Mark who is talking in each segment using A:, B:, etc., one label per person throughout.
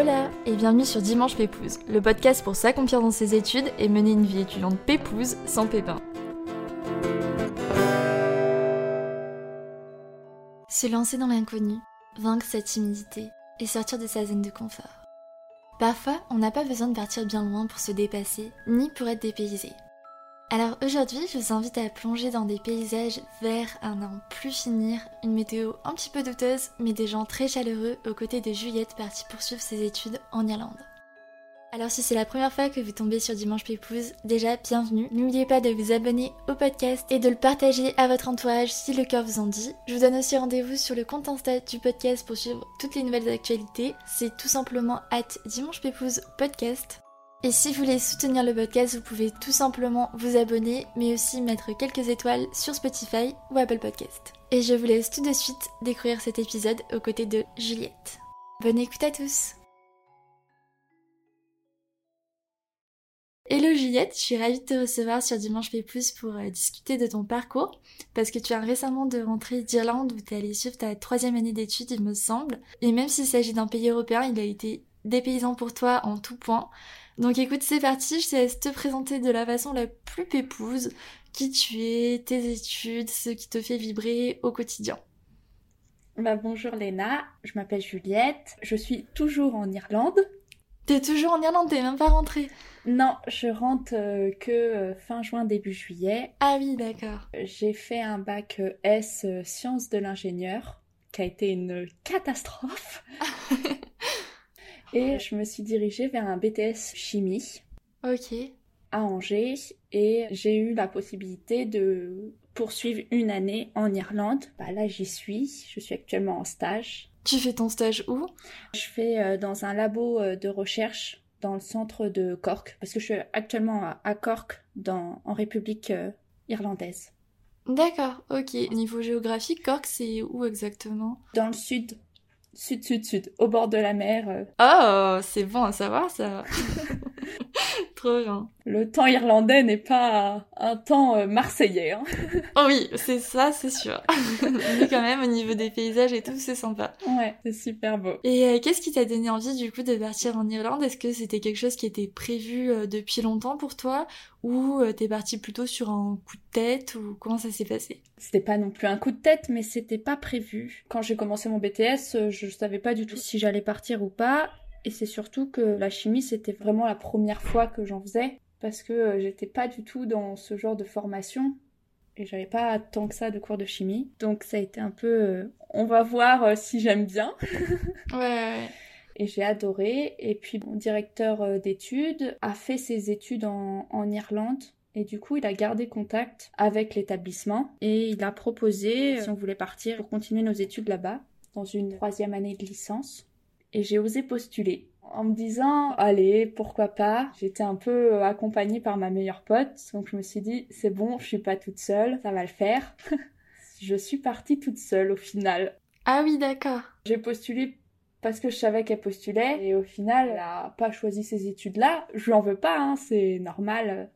A: Hola et bienvenue sur Dimanche Pépouze, le podcast pour s'accomplir dans ses études et mener une vie étudiante pépouze sans pépin. Se lancer dans l'inconnu, vaincre sa timidité et sortir de sa zone de confort. Parfois, on n'a pas besoin de partir bien loin pour se dépasser, ni pour être dépaysé. Alors aujourd'hui, je vous invite à plonger dans des paysages verts à n'en plus finir, une météo un petit peu douteuse, mais des gens très chaleureux aux côtés de Juliette partie poursuivre ses études en Irlande. Alors si c'est la première fois que vous tombez sur Dimanche Pépouze, déjà bienvenue. N'oubliez pas de vous abonner au podcast et de le partager à votre entourage si le cœur vous en dit. Je vous donne aussi rendez-vous sur le compte Insta du podcast pour suivre toutes les nouvelles actualités. C'est tout simplement at Dimanche Pépouze Podcast. Et si vous voulez soutenir le podcast, vous pouvez tout simplement vous abonner, mais aussi mettre quelques étoiles sur Spotify ou Apple Podcast. Et je vous laisse tout de suite découvrir cet épisode aux côtés de Juliette. Bonne écoute à tous Hello Juliette, je suis ravie de te recevoir sur Dimanche Pépouze pour euh, discuter de ton parcours, parce que tu viens récemment de rentrer d'Irlande où tu es allée suivre ta troisième année d'études, il me semble. Et même s'il s'agit d'un pays européen, il a été dépaysant pour toi en tout point. Donc écoute, c'est parti, je te laisse te présenter de la façon la plus pépouse, qui tu es, tes études, ce qui te fait vibrer au quotidien.
B: Bah, bonjour Léna, je m'appelle Juliette, je suis toujours en Irlande.
A: T'es toujours en Irlande, t'es même pas rentrée
B: Non, je rentre euh, que euh, fin juin, début juillet.
A: Ah oui, d'accord.
B: J'ai fait un bac euh, S sciences de l'ingénieur, qui a été une catastrophe. Et je me suis dirigée vers un BTS chimie.
A: Ok.
B: À Angers. Et j'ai eu la possibilité de poursuivre une année en Irlande. Bah là, j'y suis. Je suis actuellement en stage.
A: Tu fais ton stage où?
B: Je fais euh, dans un labo euh, de recherche dans le centre de Cork, parce que je suis actuellement à Cork, dans, en République euh, irlandaise.
A: D'accord, ok. Niveau géographique, Cork, c'est où exactement?
B: Dans le sud Sud, sud, sud, au bord de la mer. Euh.
A: Oh, c'est bon à savoir ça. Trop bien.
B: Le temps irlandais n'est pas un temps euh, marseillais. Hein.
A: oh oui, c'est ça, c'est sûr. Mais quand même, au niveau des paysages et tout, c'est sympa.
B: Ouais, c'est super beau.
A: Et euh, qu'est-ce qui t'a donné envie du coup de partir en Irlande? Est-ce que c'était quelque chose qui était prévu depuis longtemps pour toi? Ou t'es parti plutôt sur un coup de tête? Ou comment ça s'est passé?
B: C'était pas non plus un coup de tête, mais c'était pas prévu. Quand j'ai commencé mon BTS, je savais pas du tout si j'allais partir ou pas. Et c'est surtout que la chimie, c'était vraiment la première fois que j'en faisais, parce que euh, j'étais pas du tout dans ce genre de formation, et j'avais pas tant que ça de cours de chimie. Donc ça a été un peu, euh, on va voir euh, si j'aime bien.
A: ouais, ouais.
B: Et j'ai adoré. Et puis mon directeur d'études a fait ses études en, en Irlande. Et du coup, il a gardé contact avec l'établissement et il a proposé si on voulait partir pour continuer nos études là-bas dans une troisième année de licence et j'ai osé postuler en me disant allez pourquoi pas? J'étais un peu euh, accompagnée par ma meilleure pote. Donc je me suis dit c'est bon je suis pas toute seule ça va le faire. Je suis partie toute seule au final.
A: Ah oui d'accord.
B: J'ai postulé parce que je savais qu'elle postulait. Et au final elle a pas choisi ces études là je lui en veux pas hein, c'est normal.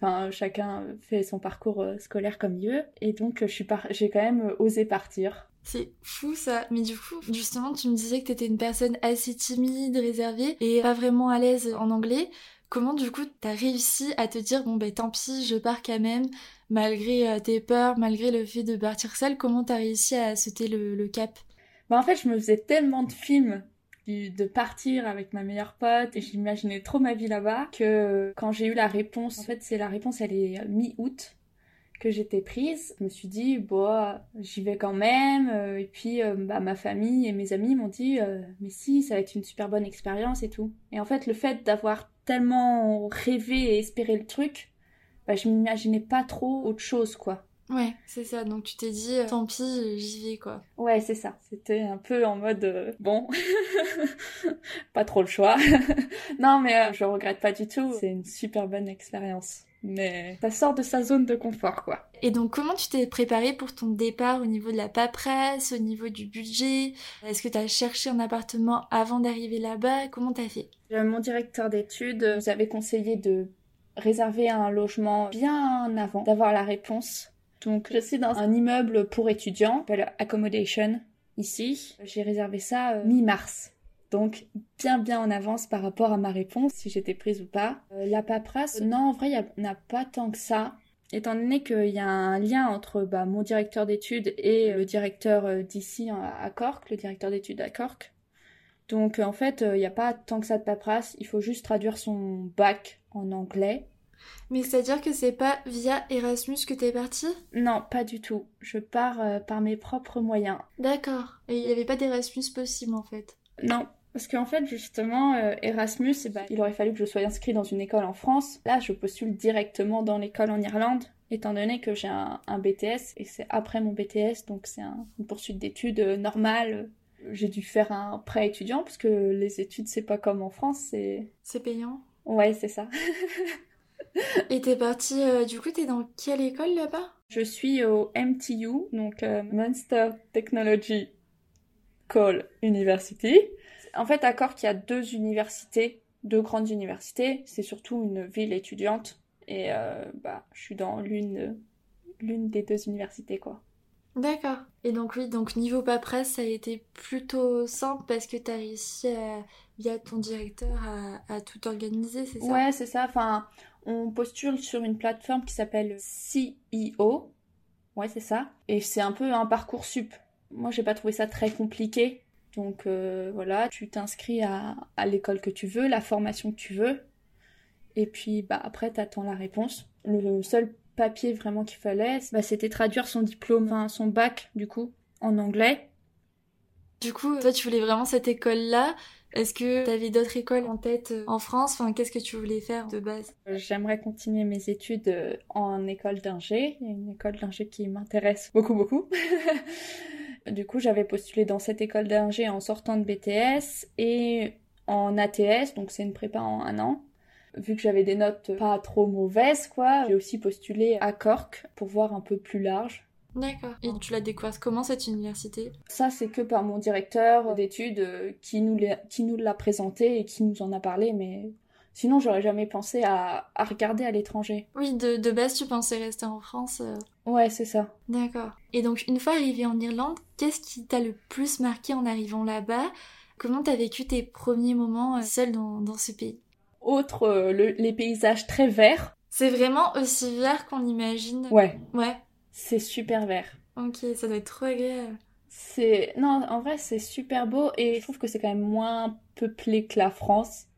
B: Enfin, chacun fait son parcours euh, scolaire comme il veut. Et donc, je suis j'ai quand même osé partir.
A: C'est fou ça. Mais du coup, justement, tu me disais que t'étais une personne assez timide, réservée et pas vraiment à l'aise en anglais. Comment du coup t'as réussi à te dire bon ben tant pis, je pars quand même, malgré euh, tes peurs, malgré le fait de partir seule, comment t'as réussi à sauter le, cap?
B: Bah en fait je me faisais tellement de films de partir avec ma meilleure pote et j'imaginais trop ma vie là-bas que quand j'ai eu la réponse, en fait c'est la réponse elle est mi-août que j'étais prise, je me suis dit, bon, j'y vais quand même. Euh, et puis, euh, bah, ma famille et mes amis m'ont dit, euh, mais si, ça va être une super bonne expérience et tout. Et en fait, le fait d'avoir tellement rêvé et espéré le truc, bah, je m'imaginais pas trop autre chose, quoi.
A: Ouais, c'est ça. Donc tu t'es dit, tant pis, j'y vais, quoi.
B: Ouais, c'est ça. C'était un peu en mode, bon, pas trop le choix. non, mais je regrette pas du tout. C'est une super bonne expérience mais ça sort de sa zone de confort, quoi.
A: Et donc, comment tu t'es préparé pour ton départ au niveau de la paperasse, au niveau du budget? Est-ce que tu as cherché un appartement avant d'arriver là-bas? Comment t'as fait?
B: Euh, Mon directeur d'études nous avait conseillé de réserver un logement bien avant d'avoir la réponse. Donc, je suis dans un immeuble pour étudiants, s'appelle Accommodation, ici. J'ai réservé ça euh, mi-mars. Donc bien bien en avance par rapport à ma réponse, si j'étais prise ou pas. Euh, la paperasse, non, en vrai, il n'y a, pas tant que ça. Étant donné qu'il y a un lien entre bah, mon directeur d'études et le directeur euh, d'ici à Cork, le directeur d'études à Cork. Donc en fait, il n'y a pas tant que ça de paperasse, il faut juste traduire son bac en anglais
A: mais c'est-à-dire que c'est pas via Erasmus que t'es partie?
B: Non, pas du tout. Je pars euh, par mes propres moyens.
A: D'accord. Et il n'y avait pas d'Erasmus possible en fait?
B: Non. Parce qu'en fait, justement, euh, Erasmus, eh ben, il aurait fallu que je sois inscrite dans une école en France. Là, je postule directement dans l'école en Irlande, étant donné que j'ai un, BTS et c'est après mon BTS, donc c'est une poursuite d'études euh, normale. J'ai dû faire un prêt étudiant parce que les études, c'est pas comme en France, c'est.
A: C'est payant
B: Ouais, c'est ça.
A: Et t'es partie, euh, du coup, t'es dans quelle école là-bas?
B: Je suis au MTU, donc Munster Technology Call University. En fait, à Cork, il y a deux universités, deux grandes universités. C'est surtout une ville étudiante. Et euh, bah, je suis dans l'une, l'une des deux universités, quoi.
A: D'accord. Et donc oui, donc niveau paperasse, ça a été plutôt simple parce que t'as réussi via ton directeur à, à tout organiser, c'est ça?
B: Ouais, c'est ça. Enfin, on postule sur une plateforme qui s'appelle CEO. Ouais, c'est ça. Et c'est un peu un parcours sup. Moi, j'ai pas trouvé ça très compliqué. Donc euh, voilà, tu t'inscris à, l'école que tu veux, la formation que tu veux. Et puis bah, après, tu attends la réponse. Le seul papier vraiment qu'il fallait, bah, c'était traduire son diplôme, enfin son bac du coup, en anglais.
A: Du coup, toi, tu voulais vraiment cette école-là. Est-ce que tu avais d'autres écoles en tête euh, en France? Enfin, qu'est-ce que tu voulais faire de base?
B: J'aimerais continuer mes études euh, en école d'ingé. Il y a une école d'ingé qui m'intéresse beaucoup, beaucoup. du coup, j'avais postulé dans cette école d'ingé en sortant de BTS et en ATS, donc c'est une prépa en un an. Vu que j'avais des notes pas trop mauvaises, quoi, j'ai aussi postulé à Cork pour voir un peu plus large.
A: D'accord. Et tu l'as découvert comment cette université?
B: Ça, c'est que par mon directeur d'études euh, qui nous qui nous l'a présenté et qui nous en a parlé, mais sinon j'aurais jamais pensé à, regarder à l'étranger.
A: Oui, de, base tu pensais rester en France. Euh.
B: Ouais, c'est ça.
A: D'accord. Et donc une fois arrivé en Irlande, qu'est-ce qui t'a le plus marqué en arrivant là-bas? Comment t'as vécu tes premiers moments euh, seul dans, ce pays?
B: Autre, les paysages très verts.
A: C'est vraiment aussi vert qu'on imagine.
B: Ouais.
A: Ouais.
B: C'est super vert.
A: Ok, ça doit être trop agréable.
B: C'est non, en vrai, c'est super beau et je trouve que c'est quand même moins peuplé que la France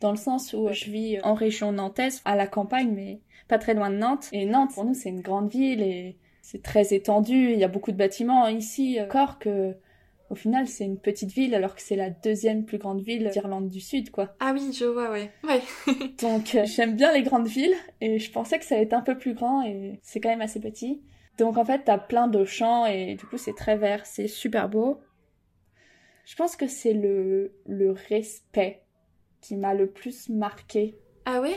B: dans le sens où je vis en région nantaise, à la campagne, mais pas très loin de Nantes. Et Nantes, pour nous, c'est une grande ville et c'est très étendu. Il y a beaucoup de bâtiments. Ici, Cork, euh, au final, c'est une petite ville alors que c'est la deuxième plus grande ville d'Irlande du Sud, quoi.
A: Ah oui, je vois, ouais. Ouais.
B: Donc, euh, j'aime bien les grandes villes et je pensais que ça allait être un peu plus grand et c'est quand même assez petit. Donc en fait, t'as plein de champs et du coup, c'est très vert, c'est super beau. Je pense que c'est le, le respect qui m'a le plus marqué.
A: Ah ouais?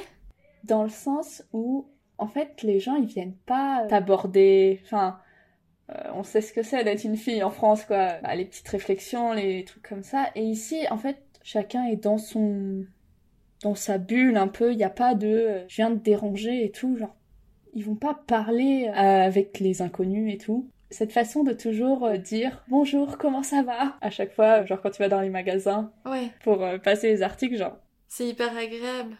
B: Dans le sens où, en fait, les gens, ils viennent pas t'aborder. Enfin, euh, on sait ce que c'est d'être une fille en France, quoi. Bah, les petites réflexions, les trucs comme ça. Et ici, en fait, chacun est dans son. dans sa bulle un peu. Il n'y a pas de. Euh, je viens de déranger et tout. Genre, ils vont pas parler euh, avec les inconnus et tout. Cette façon de toujours euh, dire bonjour, comment ça va? À chaque fois, genre quand tu vas dans les magasins
A: ouais.
B: pour euh, passer les articles, genre.
A: C'est hyper agréable.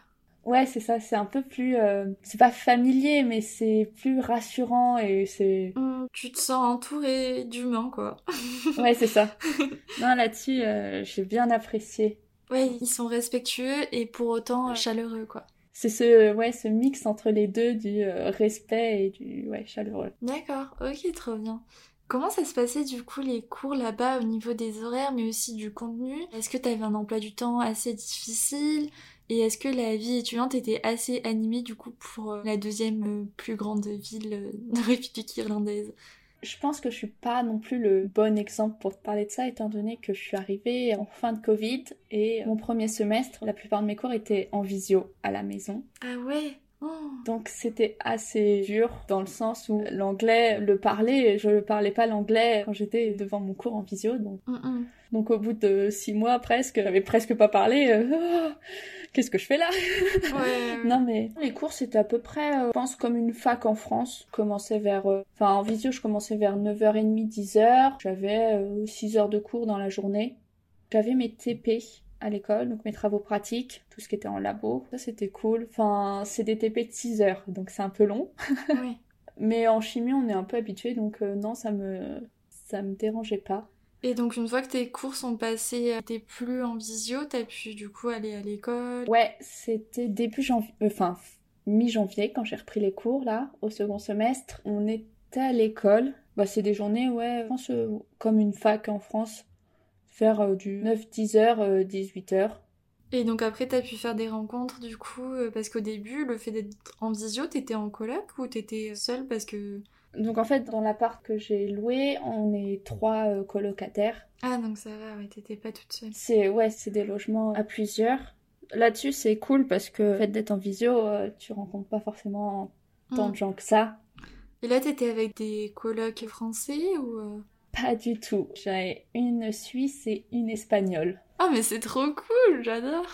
B: Ouais, c'est ça, c'est un peu plus. c'est pas familier, mais c'est plus rassurant et c'est.
A: Mmh, tu te sens entouré d'humains, quoi.
B: ouais, c'est ça. Non, là-dessus, j'ai bien apprécié.
A: Ouais, ils sont respectueux et pour autant chaleureux, quoi
B: c'est ce ouais ce mix entre les deux du euh, respect et du ouais chaleureux.
A: D'accord, ok, trop bien. Comment ça se passait du coup les cours là-bas au niveau des horaires mais aussi du contenu? Est-ce que tu avais un emploi du temps assez difficile? Et est-ce que la vie étudiante était assez animée du coup pour euh, la deuxième euh, plus grande ville de République irlandaise?
B: Je pense que je suis pas non plus le bon exemple pour te parler de ça, étant donné que je suis arrivée en fin de Covid et mon premier semestre, la plupart de mes cours étaient en visio à la maison.
A: Ah ouais? Oh.
B: Donc c'était assez dur dans le sens où l'anglais, le parler, je ne parlais pas l'anglais quand j'étais devant mon cours en visio. Donc, donc au bout de six mois presque, j'avais presque pas parlé. Euh, qu'est-ce que je fais là? Non mais les cours c'était à peu près, euh, je pense comme une fac en France. Je commençais vers, euh, en visio je commençais vers 9h30, 10h. J'avais 6 euh, heures de cours dans la journée. J'avais mes TP à l'école, donc mes travaux pratiques, tout ce qui était en labo. Ça, c'était cool. Enfin, c'est des TP de 6 heures, donc c'est un peu long.
A: Oui.
B: Mais en chimie, on est un peu habitué, donc euh, non, ça me ça me dérangeait pas.
A: Et donc une fois que tes cours sont passés, t'es plus en visio, t'as pu du coup aller à l'école?
B: Ouais, c'était début janvier, euh, enfin mi-janvier quand j'ai repris les cours là, au second semestre. On était à l'école. Bah c'est des journées, ouais, pense euh, comme une fac en France, faire euh, du 9-10 heures, 18 heures.
A: Et donc après, t'as pu faire des rencontres du coup, parce qu'au début, le fait d'être en visio, t'étais en coloc ou t'étais seule parce que
B: donc en fait, dans l'appart que j'ai loué, on est trois euh, colocataires.
A: Ah donc ça va, ouais, t'étais pas toute seule.
B: C'est ouais, c'est des logements à plusieurs. Là-dessus, c'est cool parce que le fait d'être en visio, euh, tu rencontres pas forcément tant de mm. gens que ça.
A: Et là, t'étais avec des colocs français ou euh?
B: Pas du tout. J'avais une Suisse et une Espagnole.
A: Ah mais c'est trop cool, j'adore.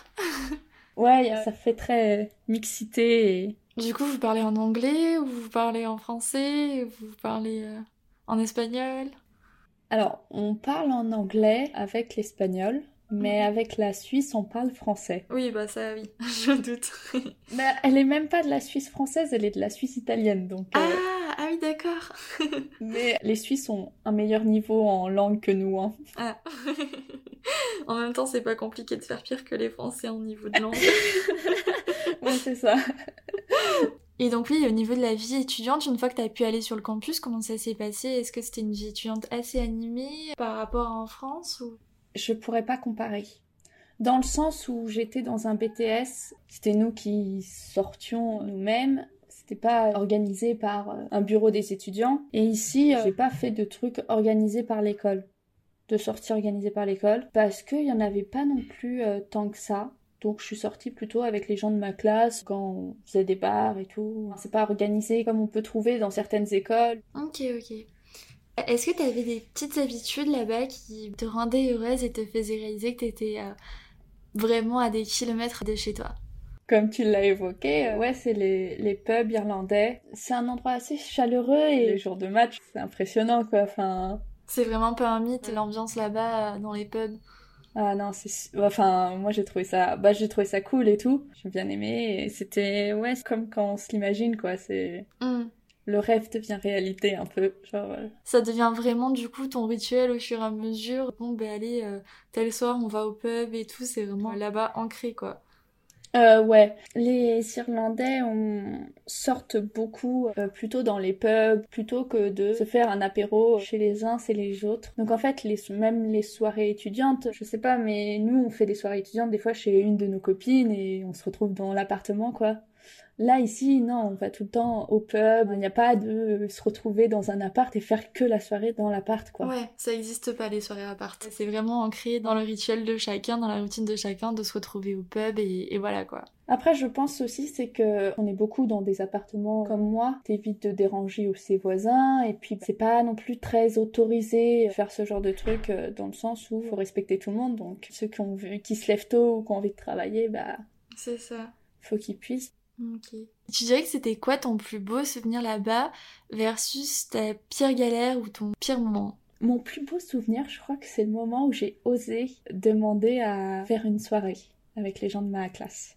B: ouais, ça fait très mixité et
A: du coup, vous parlez en anglais ou vous parlez en français ou vous parlez euh, en espagnol?
B: Alors, on parle en anglais avec l'espagnol, mais avec la Suisse, on parle français.
A: Oui, bah ça, oui, je doute.
B: mais elle est même pas de la Suisse française, elle est de la Suisse italienne, donc.
A: Euh, ah, ah oui, d'accord.
B: mais les Suisses ont un meilleur niveau en langue que nous, hein.
A: Ah. en même temps, c'est pas compliqué de faire pire que les Français en niveau de langue.
B: ouais, c'est ça.
A: Et donc oui, au niveau de la vie étudiante, une fois que tu as pu aller sur le campus, comment ça s'est passé? Est-ce que c'était une vie étudiante assez animée par rapport à en France ou...
B: Je pourrais pas comparer. Dans le sens où j'étais dans un BTS, c'était nous qui sortions nous-mêmes, c'était pas organisé par euh, un bureau des étudiants. Et ici, euh, j'ai pas fait de trucs organisés par l'école, de sorties organisées par l'école, parce qu'il y en avait pas non plus euh, tant que ça. Donc je suis sortie plutôt avec les gens de ma classe quand on faisait des bars et tout. C'est pas organisé comme on peut trouver dans certaines écoles.
A: Ok, ok. Est-ce que tu avais des petites habitudes là-bas qui te rendaient heureuse et te faisaient réaliser que tu étais euh, vraiment à des kilomètres de chez toi?
B: Comme tu l'as évoqué, euh, ouais, c'est les, les pubs irlandais. C'est un endroit assez chaleureux et les jours de match, c'est impressionnant quoi. Enfin,
A: c'est vraiment pas un mythe l'ambiance là-bas euh, dans les pubs.
B: Ah non, c'est enfin moi j'ai trouvé ça bah j'ai trouvé ça cool et tout. J'ai bien aimé et c'était ouais, comme quand on se l'imagine quoi, c'est mm. le rêve devient réalité un peu, genre euh.
A: Ça devient vraiment du coup ton rituel au fur et à mesure. Bon ben allez euh, tel soir on va au pub et tout, c'est vraiment là-bas ancré quoi.
B: Euh, ouais, les Irlandais sortent beaucoup euh, plutôt dans les pubs plutôt que de se faire un apéro chez les uns et les autres. Donc en fait, les, même les soirées étudiantes, je sais pas, mais nous on fait des soirées étudiantes des fois chez une de nos copines et on se retrouve dans l'appartement quoi. Là, ici, non, on va tout le temps au pub. Il n'y a pas de se retrouver dans un appart et faire que la soirée dans l'appart, quoi.
A: Ouais, ça n'existe pas, les soirées appart. C'est vraiment ancré dans le rituel de chacun, dans la routine de chacun, de se retrouver au pub et, voilà, quoi.
B: Après, je pense aussi, c'est que on est beaucoup dans des appartements comme moi. T'évites de déranger aussi ses voisins. Et puis, c'est pas non plus très autorisé faire ce genre de truc euh, dans le sens où faut respecter tout le monde. Donc, ceux qui ont vu, qui se lèvent tôt ou qui ont envie de travailler, bah.
A: C'est ça.
B: Faut qu'ils puissent.
A: Ok. Tu dirais que c'était quoi ton plus beau souvenir là-bas versus ta pire galère ou ton pire moment?
B: Mon plus beau souvenir, je crois que c'est le moment où j'ai osé demander à faire une soirée avec les gens de ma classe.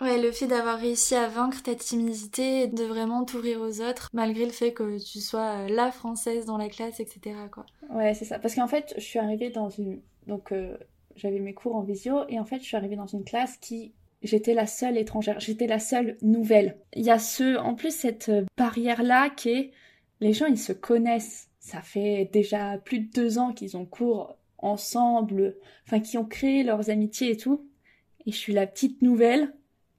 A: Ouais, le fait d'avoir réussi à vaincre ta timidité, de vraiment t'ouvrir aux autres, malgré le fait que tu sois la française dans la classe, etc. Quoi.
B: Ouais, c'est ça. Parce qu'en fait, je suis arrivée dans une... Donc, euh, j'avais mes cours en visio, et en fait, je suis arrivée dans une classe qui J'étais la seule étrangère, j'étais la seule nouvelle. Il y a ce, en plus cette barrière-là qui est, les gens ils se connaissent. Ça fait déjà plus de deux ans qu'ils ont cours ensemble, enfin qui ont créé leurs amitiés et tout. Et je suis la petite nouvelle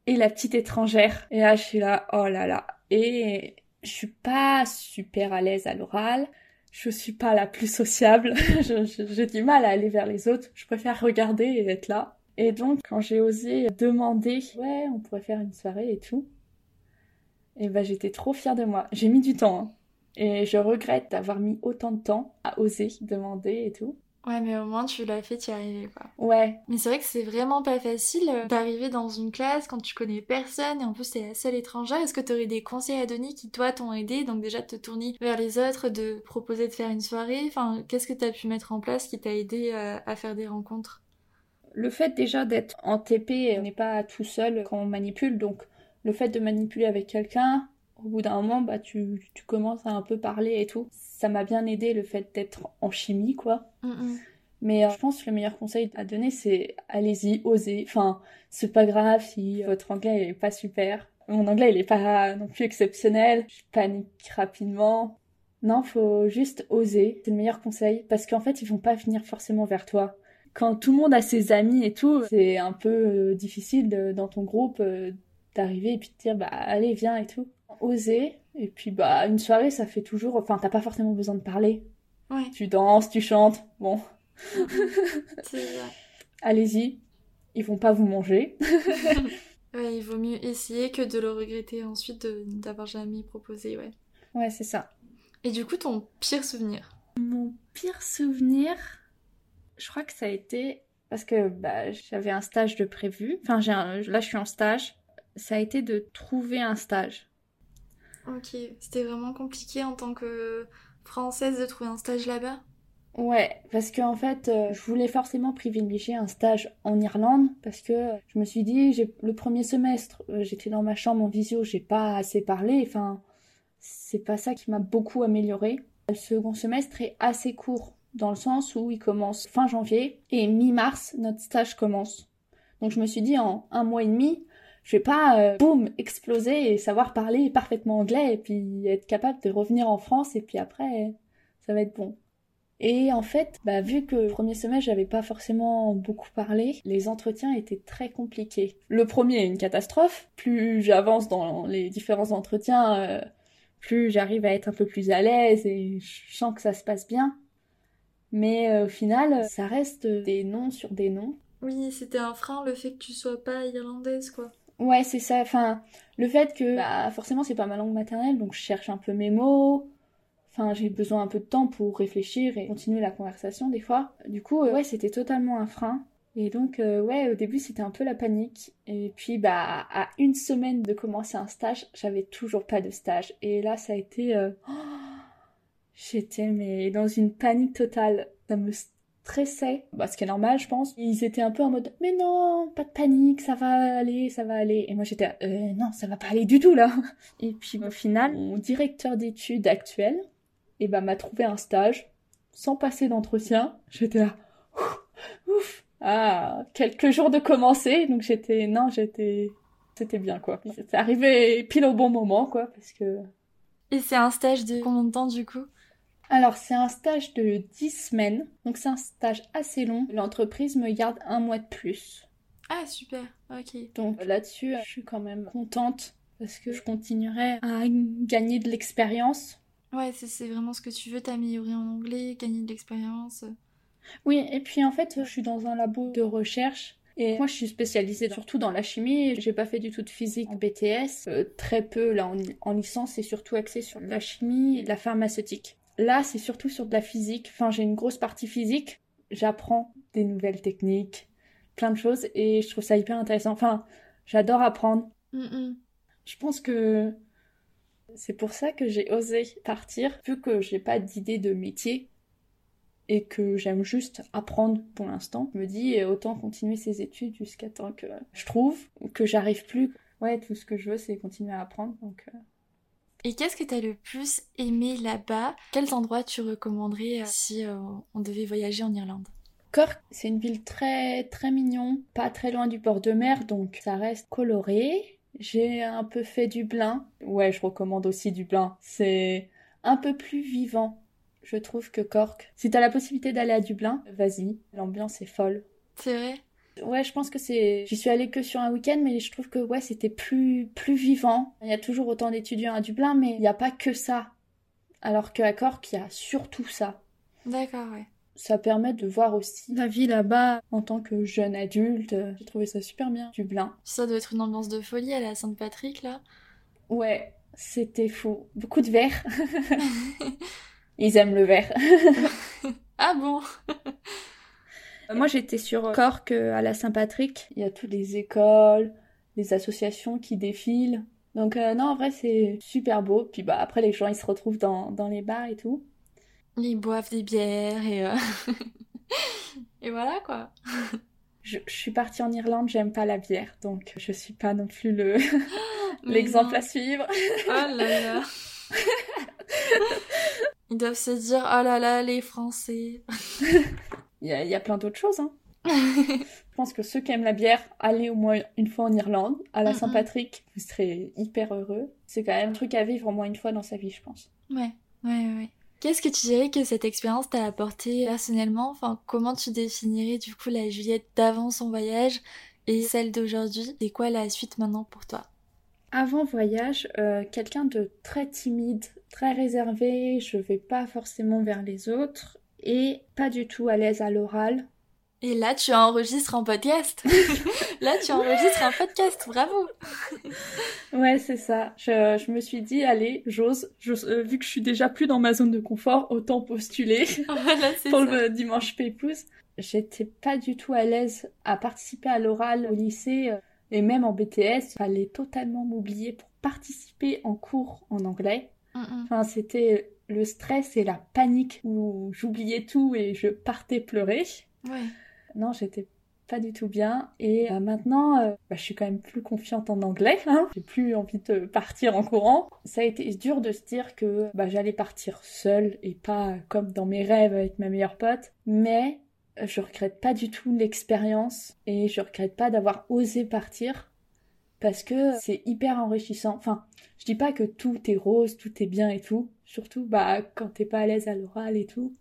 B: et la petite étrangère. Et là je suis là, oh là là. Et je suis pas super à l'aise à l'oral. Je suis pas la plus sociable. J'ai du mal à aller vers les autres. Je préfère regarder et être là. Et donc, quand j'ai osé demander, ouais, on pourrait faire une soirée et tout, et ben j'étais trop fière de moi. J'ai mis du temps, hein. Et je regrette d'avoir mis autant de temps à oser demander et tout.
A: Ouais, mais au moins tu l'as fait, tu y arrivé quoi.
B: Ouais.
A: Mais c'est vrai que c'est vraiment pas facile euh, d'arriver dans une classe quand tu connais personne et en plus t'es la seule étrangère. Est-ce que t'aurais des conseils à donner qui toi t'ont aidé Donc déjà de te tourner vers les autres, de proposer de faire une soirée? Enfin, qu'est-ce que t'as pu mettre en place qui t'a aidé euh, à faire des rencontres?
B: Le fait déjà d'être en TP, on n'est pas tout seul quand on manipule, donc le fait de manipuler avec quelqu'un, au bout d'un moment, bah, tu, tu, commences à un peu parler et tout. Ça m'a bien aidé le fait d'être en chimie, quoi.
A: Mm, mm.
B: Mais euh, je pense que le meilleur conseil à donner, c'est allez-y, osez. Enfin, c'est pas grave si votre anglais est pas super. Mon anglais, il est pas non plus exceptionnel. Je panique rapidement. Non, faut juste oser. C'est le meilleur conseil. Parce qu'en fait, ils vont pas venir forcément vers toi. Quand tout le monde a ses amis et tout, c'est un peu euh, difficile dans ton groupe euh, d'arriver et puis de dire, bah, allez, viens et tout. Oser. Et puis, bah, une soirée, ça fait toujours, enfin, t'as pas forcément besoin de parler.
A: Ouais.
B: Tu danses, tu chantes. Bon, allez-y, ils vont pas vous manger.
A: Ouais, il vaut mieux essayer que de le regretter ensuite de- d'avoir jamais proposé, ouais.
B: ouais, c'est ça.
A: Et du coup, ton pire souvenir?
B: Mon pire souvenir, je crois que ça a été parce que bah, j'avais un stage de prévu. Enfin, j'ai un- là, je suis en stage. Ça a été de trouver un stage.
A: Ok, c'était vraiment compliqué en tant que française de trouver un stage là-bas?
B: Ouais, parce que en fait, euh, je voulais forcément privilégier un stage en Irlande parce que je me suis dit, j'ai le premier semestre, euh, j'étais dans ma chambre en visio, j'ai pas assez parlé. Enfin, c'est pas ça qui m'a beaucoup amélioré. Le second semestre est assez court dans le sens où il commence fin janvier et mi-mars, notre stage commence. Donc je me suis dit, en un mois et demi, je vais pas, euh, boum, exploser et savoir parler parfaitement anglais et puis être capable de revenir en France et puis après, ça va être bon. Et en fait, bah, vu que le premier semestre, j'avais pas forcément beaucoup parlé, les entretiens étaient très compliqués. Le premier est une catastrophe. Plus j'avance dans les différents entretiens, euh, plus j'arrive à être un peu plus à l'aise et je sens que ça se passe bien. Mais euh, au final, ça reste des noms sur des noms.
A: Oui, c'était un frein le fait que tu sois pas irlandaise, quoi.
B: Ouais, c'est ça. Enfin, le fait que, bah, forcément, c'est pas ma langue maternelle, donc je cherche un peu mes mots. Enfin, j'ai besoin un peu de temps pour réfléchir et continuer la conversation des fois. Du coup, euh, ouais, c'était totalement un frein. Et donc, euh, ouais, au début, c'était un peu la panique. Et puis, bah, à une semaine de commencer un stage, j'avais toujours pas de stage. Et là, ça a été... euh, oh, J'étais, mais dans une panique totale. Ça me stressait. Bah, ce qui est normal, je pense. Ils étaient un peu en mode, mais non, pas de panique, ça va aller, ça va aller. Et moi, j'étais, euh, non, ça va pas aller du tout, là. Et puis, au final, mon directeur d'études actuel, et bah, m'a trouvé un stage sans passer d'entretien. J'étais là, ouf, ouf. Ah, quelques jours de commencer, donc j'étais, non, j'étais, c'était bien, quoi. C'est arrivé pile au bon moment, quoi, parce que...
A: Et c'est un stage de combien de temps du coup?
B: Alors, c'est un stage de 10 semaines, donc c'est un stage assez long. L'entreprise me garde un mois de plus.
A: Ah, super, ok.
B: Donc là-dessus, je suis quand même contente parce que je continuerai à gagner de l'expérience.
A: Ouais, c'est vraiment ce que tu veux, t'améliorer en anglais, gagner de l'expérience.
B: Oui, et puis en fait, je suis dans un labo de recherche. Et moi, je suis spécialisée surtout dans la chimie. J'ai pas fait du tout de physique en BTS. Euh, très peu, là, en, en licence, c'est surtout axé sur la chimie et la pharmaceutique. Là, c'est surtout sur de la physique. Enfin, j'ai une grosse partie physique. J'apprends des nouvelles techniques, plein de choses, et je trouve ça hyper intéressant. Enfin, j'adore apprendre.
A: Mm, mm.
B: Je pense que c'est pour ça que j'ai osé partir, vu que j'ai pas d'idée de métier et que j'aime juste apprendre pour l'instant. Je me dis eh, autant continuer ces études jusqu'à temps que je trouve que j'arrive plus. Ouais, tout ce que je veux, c'est continuer à apprendre. Donc, euh,
A: Et qu'est-ce que t'as le plus aimé là-bas? Quels endroits tu recommanderais euh, si euh, on devait voyager en Irlande?
B: Cork, c'est une ville très très mignon, pas très loin du bord de mer, donc ça reste coloré. J'ai un peu fait Dublin. Ouais, je recommande aussi Dublin. C'est un peu plus vivant, je trouve, que Cork. Si t'as la possibilité d'aller à Dublin, vas-y. L'ambiance est folle.
A: C'est vrai?
B: Ouais, je pense que c'est. J'y suis allée que sur un week-end, mais je trouve que ouais, c'était plus plus vivant. Il y a toujours autant d'étudiants à Dublin, mais il n'y a pas que ça. Alors qu'à Cork, il y a surtout ça.
A: D'accord, ouais.
B: Ça permet de voir aussi la vie là-bas en tant que jeune adulte. J'ai trouvé ça super bien. Dublin.
A: Ça doit être une ambiance de folie à la Sainte-Patrick, là.
B: Ouais, c'était fou. Beaucoup de verre. Ils aiment le verre.
A: Ah bon?
B: Moi, j'étais sur Cork euh, à la Saint-Patrick. Il y a toutes les écoles, les associations qui défilent. Donc, euh, non, en vrai, c'est super beau. Puis, bah, après, les gens, ils se retrouvent dans, dans les bars et tout.
A: Ils boivent des bières et... euh, et voilà, quoi.
B: je, suis partie en Irlande, j'aime pas la bière, donc je suis pas non plus le l'exemple à suivre.
A: oh là là. Ils doivent se dire oh là là les Français.
B: Il y, a, y a plein d'autres choses. Hein. je pense que ceux qui aiment la bière, allez au moins une fois en Irlande, à la Saint-Patrick, vous serez hyper heureux. C'est quand même un truc à vivre au moins une fois dans sa vie, je pense.
A: Ouais, ouais, ouais. Qu'est-ce que tu dirais que cette expérience t'a apporté personnellement? Enfin, comment tu définirais du coup la Juliette d'avant son voyage et celle d'aujourd'hui? C'est quoi la suite maintenant pour toi?
B: Avant voyage, euh, quelqu'un de très timide, très réservé, je vais pas forcément vers les autres et pas du tout à l'aise à l'oral.
A: Et là, tu enregistres un podcast. là, tu enregistres un podcast. Bravo.
B: ouais, c'est ça. Je, me suis dit, allez, j'ose. Euh, vu que je suis déjà plus dans ma zone de confort, autant postuler pour le dimanche Pépouze. J'étais pas du tout à l'aise à participer à l'oral au lycée euh, et même en BTS. Il fallait totalement m'oublier pour participer en cours en anglais. Enfin, c'était le stress et la panique où j'oubliais tout et je partais pleurer. Ouais non, j'étais pas du tout bien. Et euh, maintenant, euh, bah, je suis quand même plus confiante en anglais. Hein. J'ai plus envie de partir en courant. Ça a été dur de se dire que bah, j'allais partir seule et pas comme dans mes rêves avec ma meilleure pote. Mais euh, je regrette pas du tout l'expérience et je regrette pas d'avoir osé partir parce que c'est hyper enrichissant. Enfin, je dis pas que tout est rose, tout est bien et tout. Surtout, bah, quand t'es pas à l'aise à l'oral et tout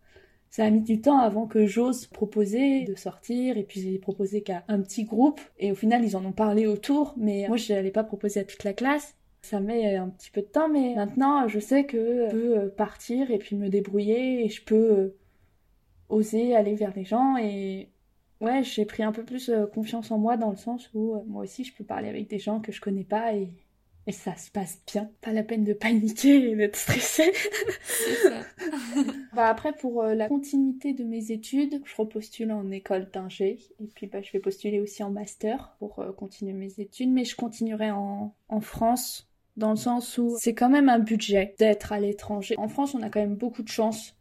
B: ça a mis du temps avant que j'ose proposer de sortir et puis j'ai proposé qu'à un petit groupe et au final ils en ont parlé autour mais moi je n'allais pas proposer à toute la classe ça met un petit peu de temps mais maintenant je sais que je peux euh, partir et puis me débrouiller et je peux euh, oser aller vers les gens et ouais j'ai pris un peu plus euh, confiance en moi dans le sens où moi aussi je peux parler avec des gens que je connais pas et et ça se passe bien. Pas la peine de paniquer et d'être stressé. bah après, pour euh, la continuité de mes études, je repostule en école d'ingé. Et puis bah, je vais postuler aussi en master pour euh, continuer mes études. Mais je continuerai en, en France dans le sens où c'est quand même un budget d'être à l'étranger. En France, on a quand même beaucoup de chance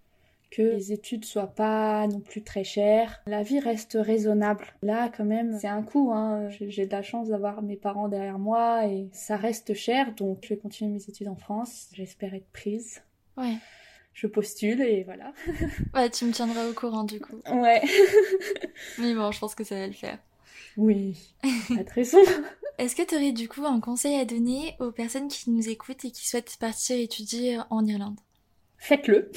B: que les études soient pas non plus très chères. La vie reste raisonnable. Là, quand même, c'est un coût. Hein. J'ai de la chance d'avoir mes parents derrière moi et ça reste cher. Donc, je vais continuer mes études en France. J'espère être prise.
A: Ouais.
B: Je postule et voilà.
A: ouais, tu me tiendras au courant du coup.
B: Ouais.
A: Mais bon, je pense que ça va le faire.
B: Oui, pas très raison.
A: Est-ce que tu aurais du coup un conseil à donner aux personnes qui nous écoutent et qui souhaitent partir étudier en Irlande?
B: Faites-le.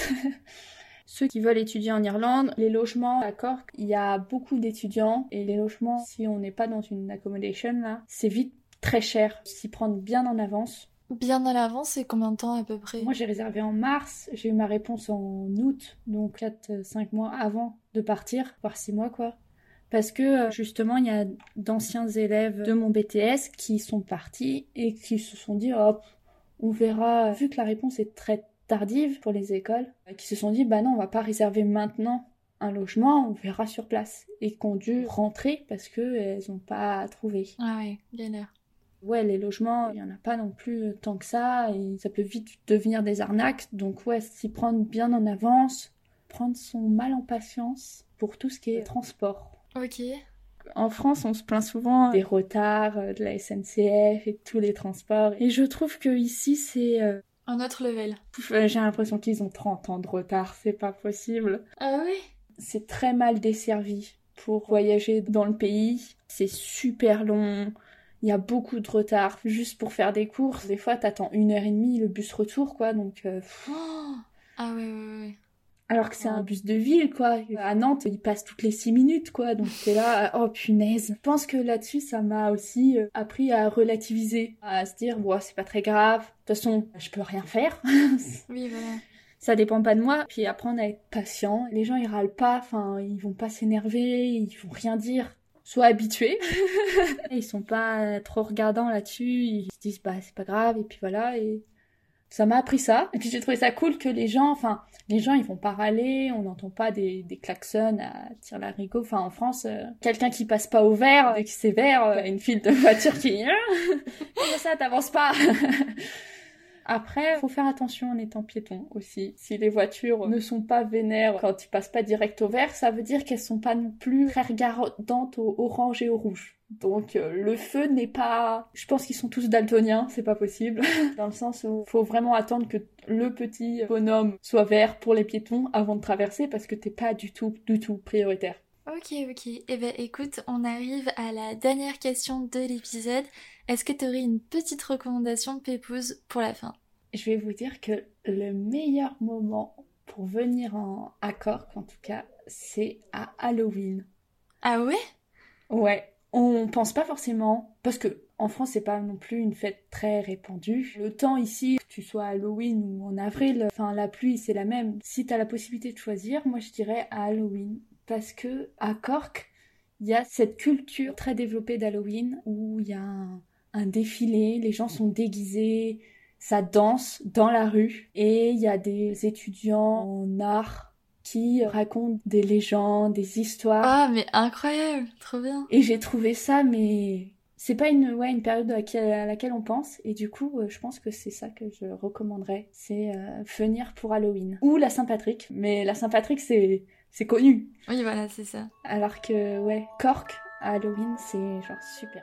B: Ceux qui veulent étudier en Irlande, les logements à Cork, il y a beaucoup d'étudiants et les logements, si on n'est pas dans une accommodation là, c'est vite très cher. S'y prendre bien en avance.
A: Bien en avance, c'est combien de temps à peu près?
B: Moi j'ai réservé en mars, j'ai eu ma réponse en août, donc 4-5 mois avant de partir, voire 6 mois quoi. Parce que justement, il y a d'anciens élèves de mon BTS qui sont partis et qui se sont dit, hop, on verra, vu que la réponse est très tardives pour les écoles, euh, qui se sont dit bah non, on va pas réserver maintenant un logement, on verra sur place, et qui ont dû rentrer parce que elles n'ont pas trouvé.
A: Ah ouais, bien l'air.
B: Ouais, les logements, il y en a pas non plus tant que ça, et ça peut vite devenir des arnaques. Donc ouais, s'y prendre bien en avance, prendre son mal en patience pour tout ce qui est transport.
A: Ok.
B: En France, on se plaint souvent des retards euh, de la SNCF et de tous les transports. Et je trouve que ici, c'est euh,
A: un autre level.
B: J'ai l'impression qu'ils ont 30 ans de retard, c'est pas possible.
A: Ah oui
B: C'est très mal desservi pour voyager dans le pays. C'est super long. Il y a beaucoup de retard juste pour faire des courses. Des fois, t'attends une heure et demie le bus retour, quoi. Donc. Euh,
A: oh ah ouais, ouais, ouais.
B: Alors que c'est un bus de ville, quoi. À Nantes, il passe toutes les six minutes, quoi. Donc t'es là, oh punaise. Je pense que là-dessus, ça m'a aussi euh, appris à relativiser, à se dire, bon, c'est pas très grave. De toute façon, je peux rien faire.
A: oui, voilà.
B: Ça dépend pas de moi. Puis apprendre à être patient. Les gens, ils râlent pas, enfin, ils vont pas s'énerver, ils vont rien dire. Soit habitués. ils sont pas trop regardants là-dessus. Ils se disent, bah, c'est pas grave, et puis voilà. Et ça m'a appris ça. Et puis j'ai trouvé ça cool que les gens, enfin, les gens ils vont pas râler, on n'entend pas des, des klaxons à tirer la rigo. Enfin, en France, euh, quelqu'un qui passe pas au vert, et qui vert, euh, une file de voitures qui, comment ça, t'avances pas Après, faut faire attention en étant piéton aussi. Si les voitures ne sont pas vénères quand ils passent pas direct au vert, ça veut dire qu'elles sont pas non plus très regardantes au orange et au rouge. Donc euh, le feu n'est pas. Je pense qu'ils sont tous daltoniens, c'est pas possible. Dans le sens où faut vraiment attendre que le petit bonhomme soit vert pour les piétons avant de traverser parce que t'es pas du tout, du tout prioritaire.
A: Ok, ok. Eh ben écoute, on arrive à la dernière question de l'épisode. Est-ce que tu aurais une petite recommandation Pépouze pour la fin?
B: Je vais vous dire que le meilleur moment pour venir en accord, en tout cas, c'est à Halloween.
A: Ah ouais?
B: Ouais, on pense pas forcément parce que en France c'est pas non plus une fête très répandue. Le temps ici, que tu sois à Halloween ou en avril, enfin la pluie c'est la même. Si t'as la possibilité de choisir, moi je dirais à Halloween parce que à Cork, il y a cette culture très développée d'Halloween où il y a un, défilé, les gens sont déguisés, ça danse dans la rue et il y a des étudiants en art qui racontent des légendes, des histoires.
A: Ah mais incroyable, trop bien.
B: Et j'ai trouvé ça mais c'est pas une ouais une période à laquelle, on pense et du coup euh, je pense que c'est ça que je recommanderais, c'est euh, venir pour Halloween ou la Saint-Patrick. Mais la Saint-Patrick c'est c'est connu.
A: Oui, voilà, c'est ça.
B: Alors que, ouais, Cork à Halloween, c'est genre super.